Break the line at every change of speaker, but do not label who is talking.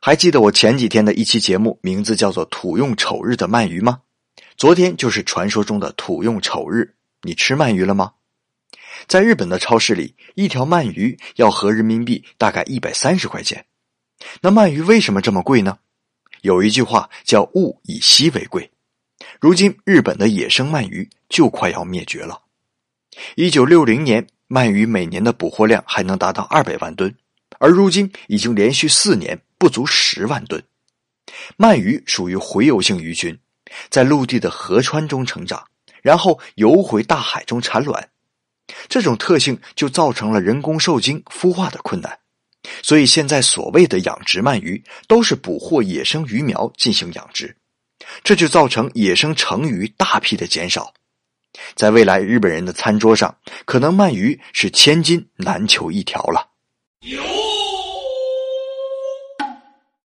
还记得我前几天的一期节目，名字叫做“土用丑日的鳗鱼”吗？昨天就是传说中的土用丑日，你吃鳗鱼了吗？在日本的超市里，一条鳗鱼要合人民币大概一百三十块钱。那鳗鱼为什么这么贵呢？有一句话叫“物以稀为贵”。如今，日本的野生鳗鱼就快要灭绝了。一九六零年，鳗鱼每年的捕获量还能达到二百万吨，而如今已经连续四年。不足十万吨，鳗鱼属于洄游性鱼群，在陆地的河川中成长，然后游回大海中产卵。这种特性就造成了人工受精、孵化的困难。所以现在所谓的养殖鳗鱼，都是捕获野生鱼苗进行养殖，这就造成野生成鱼大批的减少。在未来，日本人的餐桌上，可能鳗鱼是千金难求一条了。